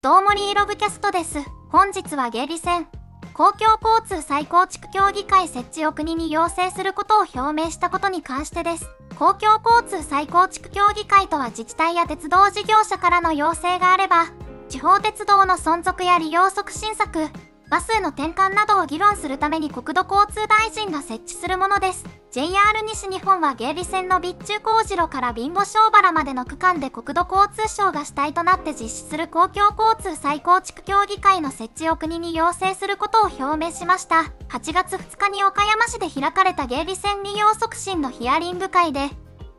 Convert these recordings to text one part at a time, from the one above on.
どうもリーロブキャストです。本日は下痢戦。公共交通再構築協議会設置を国に要請することを表明したことに関してです。公共交通再構築協議会とは自治体や鉄道事業者からの要請があれば、地方鉄道の存続や利用促進策、バスへの転換などを議論するために国土交通大臣が設置するものです。JR 西日本は芸利線の備中工事路から貧乏小原までの区間で国土交通省が主体となって実施する公共交通再構築協議会の設置を国に要請することを表明しました。8月2日に岡山市で開かれた芸利線利用促進のヒアリング会で、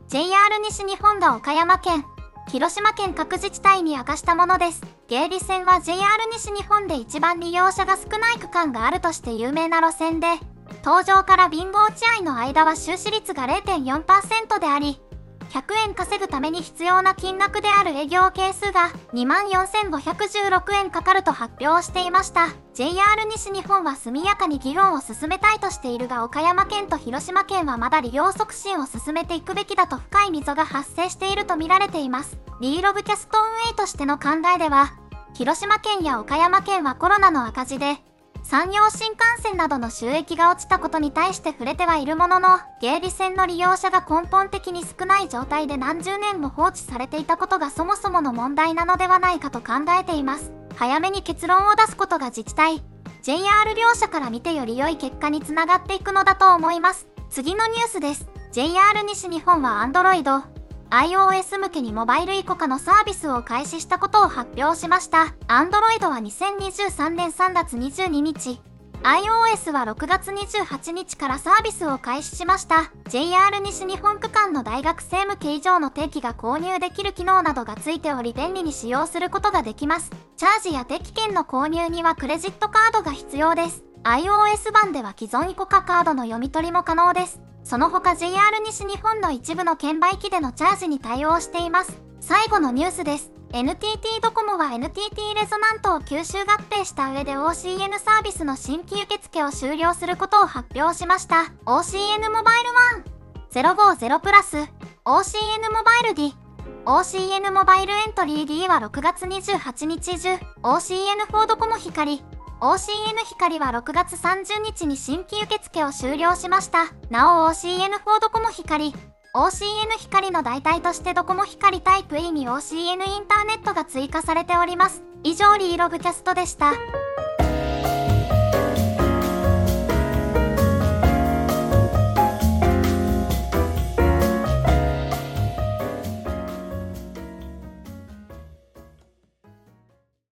JR 西日本が岡山県、広島県各自治体に明かしたものです。芸理線は JR 西日本で一番利用者が少ない区間があるとして有名な路線で、登場から貧乏地合の間は収支率が0.4%であり、100円稼ぐために必要な金額である営業係数が24,516円かかると発表していました。JR 西日本は速やかに議論を進めたいとしているが岡山県と広島県はまだ利用促進を進めていくべきだと深い溝が発生していると見られています。リーロブキャスト運営としての考えでは、広島県や岡山県はコロナの赤字で、山陽新幹線などの収益が落ちたことに対して触れてはいるものの、芸備線の利用者が根本的に少ない状態で何十年も放置されていたことがそもそもの問題なのではないかと考えています。早めに結論を出すことが自治体、JR 両社から見てより良い結果につながっていくのだと思います。次のニュースです。JR 西日本は Android、iOS 向けにモバイルイコカのサービスを開始したことを発表しました。Android は2023年3月22日、iOS は6月28日からサービスを開始しました。JR 西日本区間の大学生向け以上の定期が購入できる機能などがついており便利に使用することができます。チャージや定期券の購入にはクレジットカードが必要です。iOS 版では既存イコカカードの読み取りも可能です。その他 JR 西日本の一部の券売機でのチャージに対応しています。最後のニュースです。NTT ドコモは NTT レゾナントを吸収合併した上で OCN サービスの新規受付を終了することを発表しました。OCN モバイル1 050プラス OCN モバイル D OCN モバイルエントリー D は6月28日中 OCN フォードコモ光 OCN 光は6月30日に新規受付を終了しました。なお OCN フォードコモ光、OCN 光の代替としてドコモ光タイプ E に OCN インターネットが追加されております。以上リーログキャストでした。